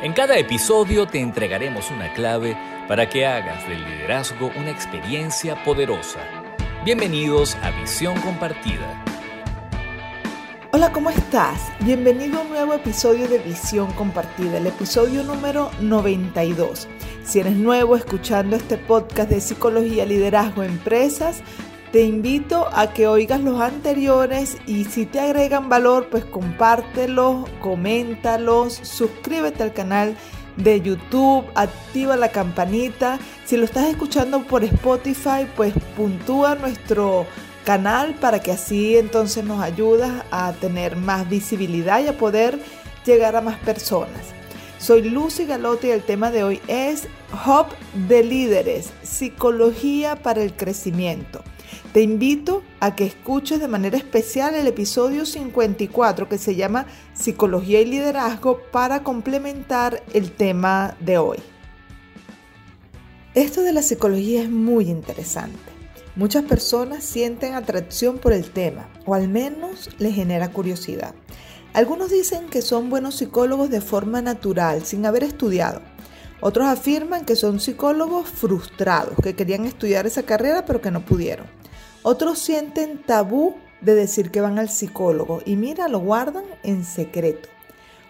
En cada episodio te entregaremos una clave para que hagas del liderazgo una experiencia poderosa. Bienvenidos a Visión Compartida. Hola, ¿cómo estás? Bienvenido a un nuevo episodio de Visión Compartida, el episodio número 92. Si eres nuevo escuchando este podcast de psicología, liderazgo, empresas, te invito a que oigas los anteriores y si te agregan valor, pues compártelos, coméntalos, suscríbete al canal de YouTube, activa la campanita. Si lo estás escuchando por Spotify, pues puntúa nuestro canal para que así entonces nos ayudas a tener más visibilidad y a poder llegar a más personas. Soy Lucy Galotti y el tema de hoy es Hub de Líderes, Psicología para el Crecimiento. Te invito a que escuches de manera especial el episodio 54 que se llama Psicología y Liderazgo para complementar el tema de hoy. Esto de la psicología es muy interesante. Muchas personas sienten atracción por el tema o al menos les genera curiosidad. Algunos dicen que son buenos psicólogos de forma natural, sin haber estudiado. Otros afirman que son psicólogos frustrados, que querían estudiar esa carrera pero que no pudieron. Otros sienten tabú de decir que van al psicólogo y mira, lo guardan en secreto.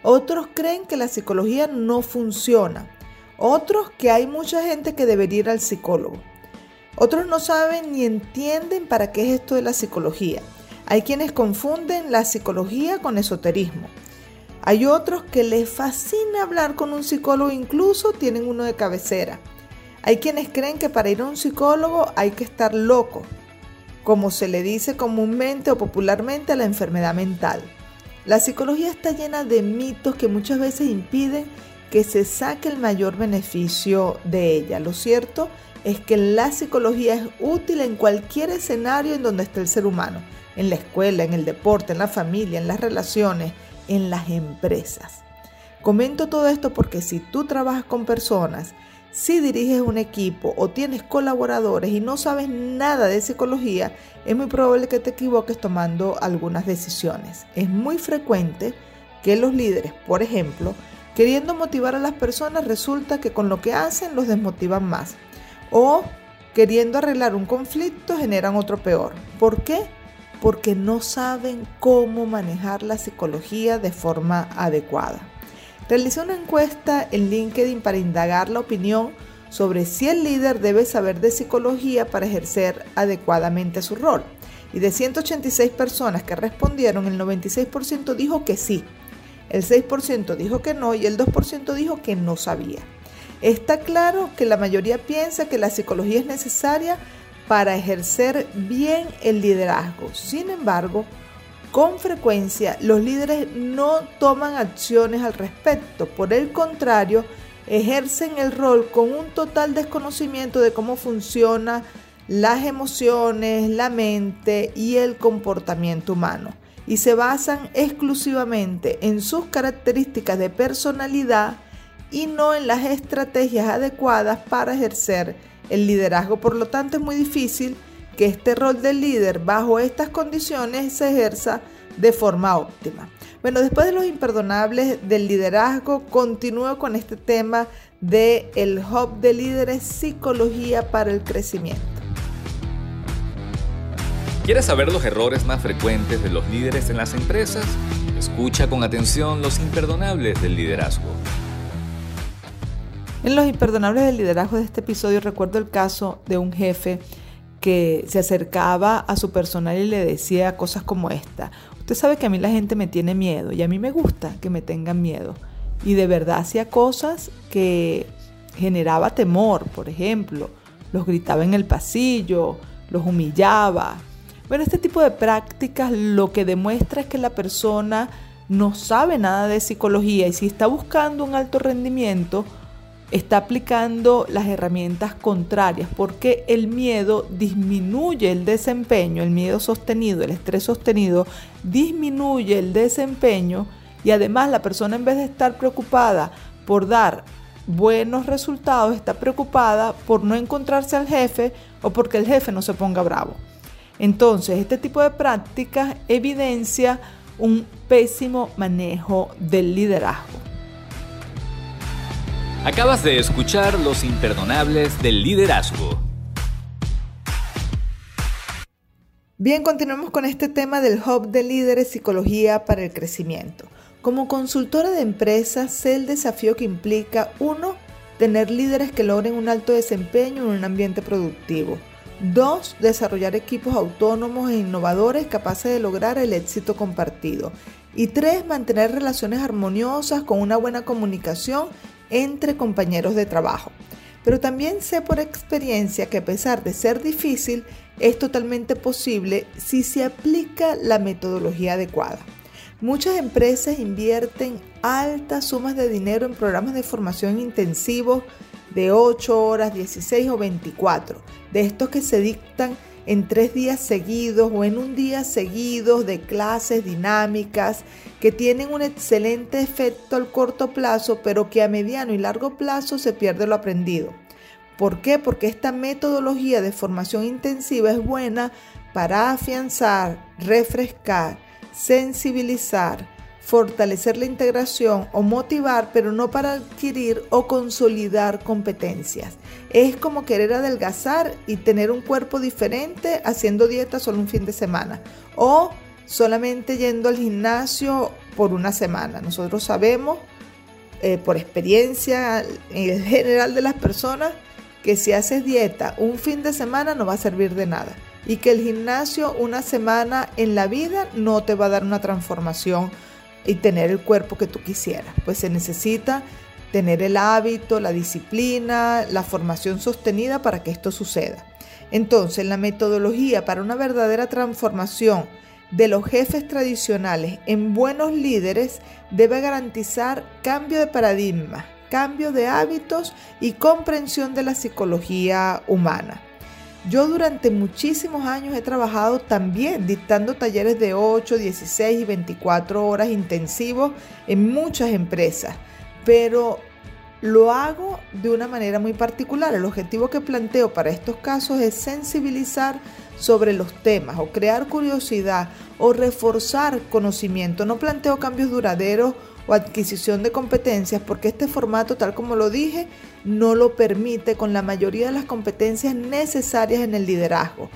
Otros creen que la psicología no funciona. Otros que hay mucha gente que debería ir al psicólogo. Otros no saben ni entienden para qué es esto de la psicología. Hay quienes confunden la psicología con esoterismo. Hay otros que les fascina hablar con un psicólogo, incluso tienen uno de cabecera. Hay quienes creen que para ir a un psicólogo hay que estar loco, como se le dice comúnmente o popularmente a la enfermedad mental. La psicología está llena de mitos que muchas veces impiden que se saque el mayor beneficio de ella. Lo cierto es que la psicología es útil en cualquier escenario en donde esté el ser humano, en la escuela, en el deporte, en la familia, en las relaciones, en las empresas. Comento todo esto porque si tú trabajas con personas si diriges un equipo o tienes colaboradores y no sabes nada de psicología, es muy probable que te equivoques tomando algunas decisiones. Es muy frecuente que los líderes, por ejemplo, queriendo motivar a las personas, resulta que con lo que hacen los desmotivan más. O queriendo arreglar un conflicto generan otro peor. ¿Por qué? Porque no saben cómo manejar la psicología de forma adecuada. Realicé una encuesta en LinkedIn para indagar la opinión sobre si el líder debe saber de psicología para ejercer adecuadamente su rol. Y de 186 personas que respondieron, el 96% dijo que sí, el 6% dijo que no y el 2% dijo que no sabía. Está claro que la mayoría piensa que la psicología es necesaria para ejercer bien el liderazgo. Sin embargo, con frecuencia los líderes no toman acciones al respecto, por el contrario, ejercen el rol con un total desconocimiento de cómo funciona las emociones, la mente y el comportamiento humano y se basan exclusivamente en sus características de personalidad y no en las estrategias adecuadas para ejercer el liderazgo. Por lo tanto, es muy difícil que este rol de líder bajo estas condiciones se ejerza de forma óptima. Bueno, después de los imperdonables del liderazgo, continúo con este tema de el hub de líderes psicología para el crecimiento. ¿Quieres saber los errores más frecuentes de los líderes en las empresas? Escucha con atención los imperdonables del liderazgo. En los imperdonables del liderazgo de este episodio recuerdo el caso de un jefe se acercaba a su personal y le decía cosas como esta. Usted sabe que a mí la gente me tiene miedo y a mí me gusta que me tengan miedo. Y de verdad hacía cosas que generaba temor, por ejemplo, los gritaba en el pasillo, los humillaba. Bueno, este tipo de prácticas lo que demuestra es que la persona no sabe nada de psicología y si está buscando un alto rendimiento, está aplicando las herramientas contrarias porque el miedo disminuye el desempeño, el miedo sostenido, el estrés sostenido disminuye el desempeño y además la persona en vez de estar preocupada por dar buenos resultados, está preocupada por no encontrarse al jefe o porque el jefe no se ponga bravo. Entonces, este tipo de prácticas evidencia un pésimo manejo del liderazgo. Acabas de escuchar Los Imperdonables del Liderazgo. Bien, continuamos con este tema del Hub de Líderes Psicología para el Crecimiento. Como consultora de empresas, sé el desafío que implica, uno, tener líderes que logren un alto desempeño en un ambiente productivo. Dos, desarrollar equipos autónomos e innovadores capaces de lograr el éxito compartido. Y tres, mantener relaciones armoniosas con una buena comunicación entre compañeros de trabajo. Pero también sé por experiencia que a pesar de ser difícil, es totalmente posible si se aplica la metodología adecuada. Muchas empresas invierten altas sumas de dinero en programas de formación intensivos de 8 horas, 16 o 24, de estos que se dictan en tres días seguidos o en un día seguidos de clases dinámicas que tienen un excelente efecto al corto plazo, pero que a mediano y largo plazo se pierde lo aprendido. ¿Por qué? Porque esta metodología de formación intensiva es buena para afianzar, refrescar, sensibilizar, fortalecer la integración o motivar, pero no para adquirir o consolidar competencias. Es como querer adelgazar y tener un cuerpo diferente haciendo dieta solo un fin de semana o solamente yendo al gimnasio por una semana. Nosotros sabemos eh, por experiencia en general de las personas que si haces dieta un fin de semana no va a servir de nada y que el gimnasio una semana en la vida no te va a dar una transformación y tener el cuerpo que tú quisieras. Pues se necesita tener el hábito, la disciplina, la formación sostenida para que esto suceda. Entonces, la metodología para una verdadera transformación de los jefes tradicionales en buenos líderes debe garantizar cambio de paradigma, cambio de hábitos y comprensión de la psicología humana. Yo durante muchísimos años he trabajado también dictando talleres de 8, 16 y 24 horas intensivos en muchas empresas, pero lo hago de una manera muy particular. El objetivo que planteo para estos casos es sensibilizar sobre los temas o crear curiosidad o reforzar conocimiento. No planteo cambios duraderos o adquisición de competencias porque este formato, tal como lo dije, no lo permite con la mayoría de las competencias necesarias en el liderazgo.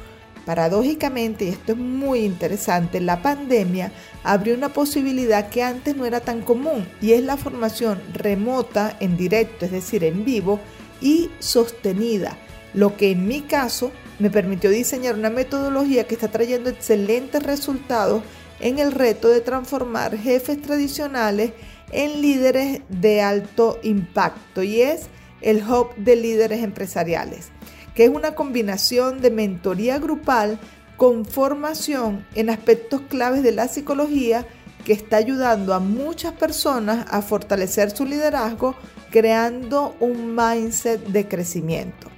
Paradójicamente, y esto es muy interesante, la pandemia abrió una posibilidad que antes no era tan común y es la formación remota en directo, es decir, en vivo y sostenida, lo que en mi caso me permitió diseñar una metodología que está trayendo excelentes resultados en el reto de transformar jefes tradicionales en líderes de alto impacto y es el Hub de Líderes Empresariales, que es una combinación de mentoría grupal con formación en aspectos claves de la psicología que está ayudando a muchas personas a fortalecer su liderazgo creando un mindset de crecimiento.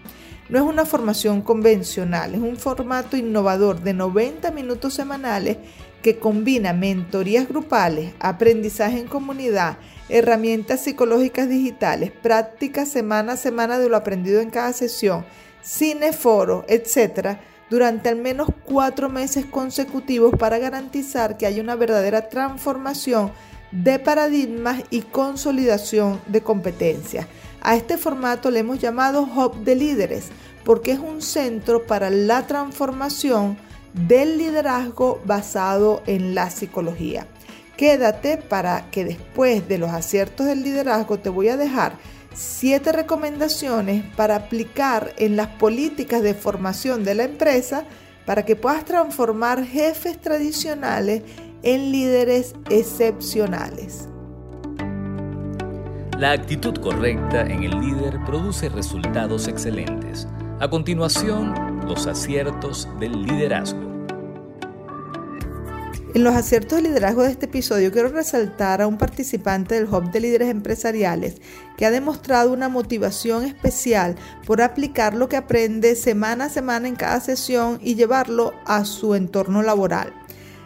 No es una formación convencional, es un formato innovador de 90 minutos semanales que combina mentorías grupales, aprendizaje en comunidad, herramientas psicológicas digitales, prácticas semana a semana de lo aprendido en cada sesión, cineforo, etc., durante al menos cuatro meses consecutivos para garantizar que haya una verdadera transformación de paradigmas y consolidación de competencias. A este formato le hemos llamado Hub de Líderes porque es un centro para la transformación del liderazgo basado en la psicología. Quédate para que después de los aciertos del liderazgo te voy a dejar siete recomendaciones para aplicar en las políticas de formación de la empresa para que puedas transformar jefes tradicionales en líderes excepcionales. La actitud correcta en el líder produce resultados excelentes. A continuación, los aciertos del liderazgo. En los aciertos de liderazgo de este episodio quiero resaltar a un participante del Hub de Líderes Empresariales que ha demostrado una motivación especial por aplicar lo que aprende semana a semana en cada sesión y llevarlo a su entorno laboral.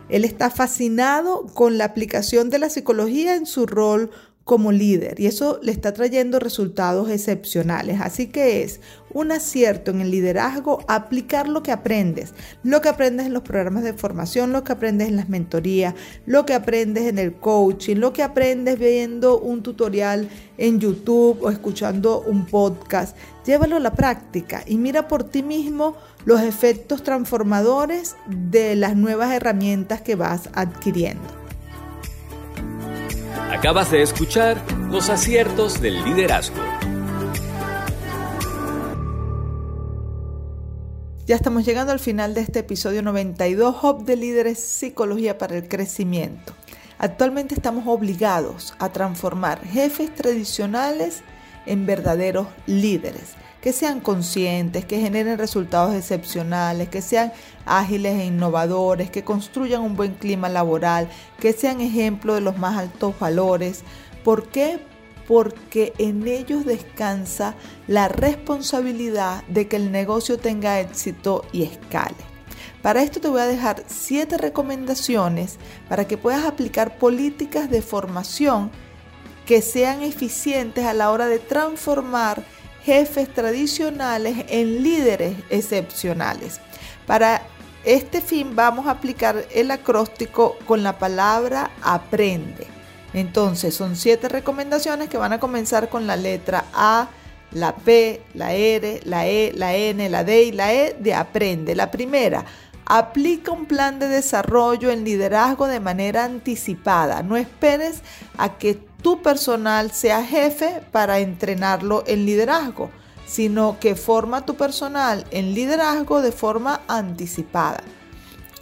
Él está fascinado con la aplicación de la psicología en su rol como líder y eso le está trayendo resultados excepcionales. Así que es un acierto en el liderazgo aplicar lo que aprendes, lo que aprendes en los programas de formación, lo que aprendes en las mentorías, lo que aprendes en el coaching, lo que aprendes viendo un tutorial en YouTube o escuchando un podcast. Llévalo a la práctica y mira por ti mismo los efectos transformadores de las nuevas herramientas que vas adquiriendo. Acabas de escuchar los aciertos del liderazgo. Ya estamos llegando al final de este episodio 92, Hub de Líderes, Psicología para el Crecimiento. Actualmente estamos obligados a transformar jefes tradicionales en verdaderos líderes que sean conscientes, que generen resultados excepcionales, que sean ágiles e innovadores, que construyan un buen clima laboral, que sean ejemplo de los más altos valores. ¿Por qué? Porque en ellos descansa la responsabilidad de que el negocio tenga éxito y escale. Para esto te voy a dejar siete recomendaciones para que puedas aplicar políticas de formación que sean eficientes a la hora de transformar jefes tradicionales en líderes excepcionales. Para este fin vamos a aplicar el acróstico con la palabra aprende. Entonces son siete recomendaciones que van a comenzar con la letra A, la P, la R, la E, la N, la D y la E de aprende. La primera, aplica un plan de desarrollo en liderazgo de manera anticipada. No esperes a que tu personal sea jefe para entrenarlo en liderazgo, sino que forma tu personal en liderazgo de forma anticipada.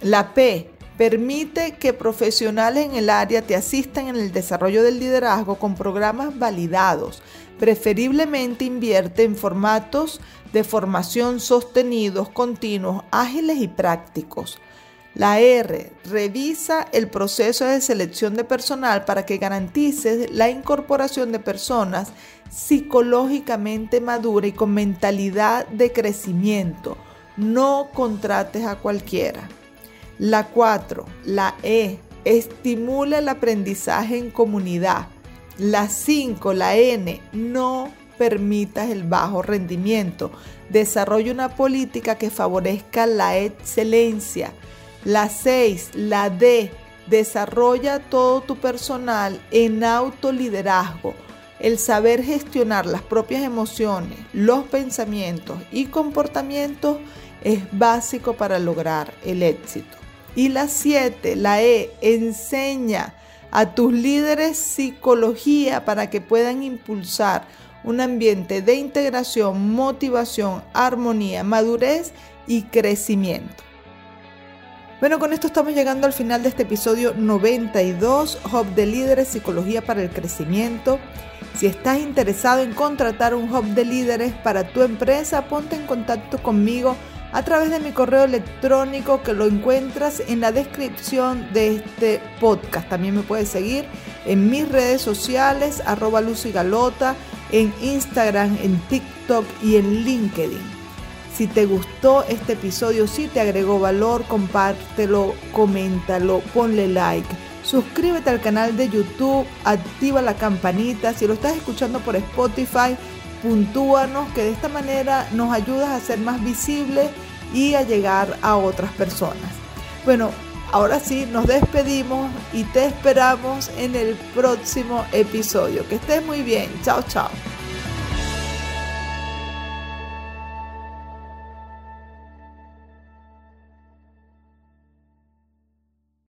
La P permite que profesionales en el área te asistan en el desarrollo del liderazgo con programas validados. Preferiblemente invierte en formatos de formación sostenidos, continuos, ágiles y prácticos. La R, revisa el proceso de selección de personal para que garantices la incorporación de personas psicológicamente maduras y con mentalidad de crecimiento. No contrates a cualquiera. La 4, la E, estimula el aprendizaje en comunidad. La 5, la N, no permitas el bajo rendimiento. Desarrolla una política que favorezca la excelencia la 6, la D, desarrolla todo tu personal en autoliderazgo. El saber gestionar las propias emociones, los pensamientos y comportamientos es básico para lograr el éxito. Y la 7, la E, enseña a tus líderes psicología para que puedan impulsar un ambiente de integración, motivación, armonía, madurez y crecimiento. Bueno, con esto estamos llegando al final de este episodio 92, Hub de Líderes, Psicología para el Crecimiento. Si estás interesado en contratar un Hub de Líderes para tu empresa, ponte en contacto conmigo a través de mi correo electrónico que lo encuentras en la descripción de este podcast. También me puedes seguir en mis redes sociales, arroba Lucy Galota, en Instagram, en TikTok y en LinkedIn. Si te gustó este episodio, si te agregó valor, compártelo, coméntalo, ponle like. Suscríbete al canal de YouTube, activa la campanita. Si lo estás escuchando por Spotify, puntúanos, que de esta manera nos ayudas a ser más visibles y a llegar a otras personas. Bueno, ahora sí, nos despedimos y te esperamos en el próximo episodio. Que estés muy bien. Chao, chao.